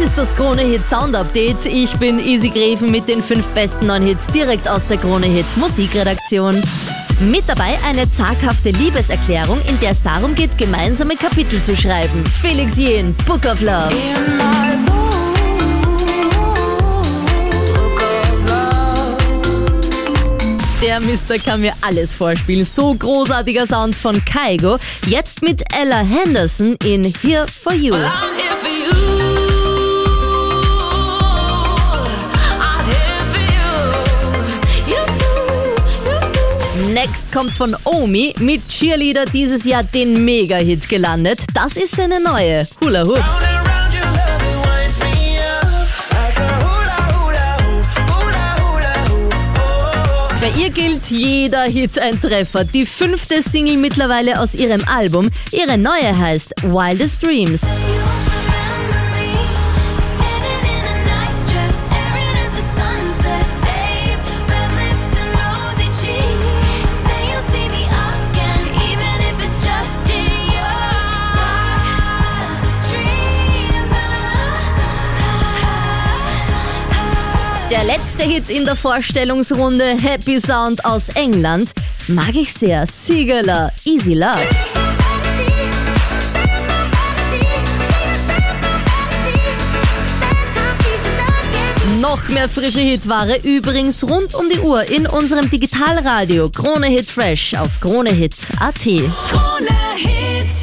Das ist das Krone Hit Sound Update. Ich bin Easy Greven mit den fünf besten neuen Hits direkt aus der Krone Hit Musikredaktion. Mit dabei eine zaghafte Liebeserklärung, in der es darum geht, gemeinsame Kapitel zu schreiben. Felix Jen, Book of Love. Der Mister kann mir alles vorspielen. So großartiger Sound von Kaigo. Jetzt mit Ella Henderson in Here for You. Next kommt von Omi mit Cheerleader dieses Jahr den Mega-Hit gelandet. Das ist seine neue Hula Hoop. Bei ihr gilt jeder Hit ein Treffer. Die fünfte Single mittlerweile aus ihrem Album. Ihre neue heißt Wildest Dreams. Der letzte Hit in der Vorstellungsrunde, Happy Sound aus England, mag ich sehr. Sigala, Easy Love. Noch mehr frische Hitware übrigens rund um die Uhr in unserem Digitalradio Krone Hit Fresh auf kronehit.at. Krone Hit.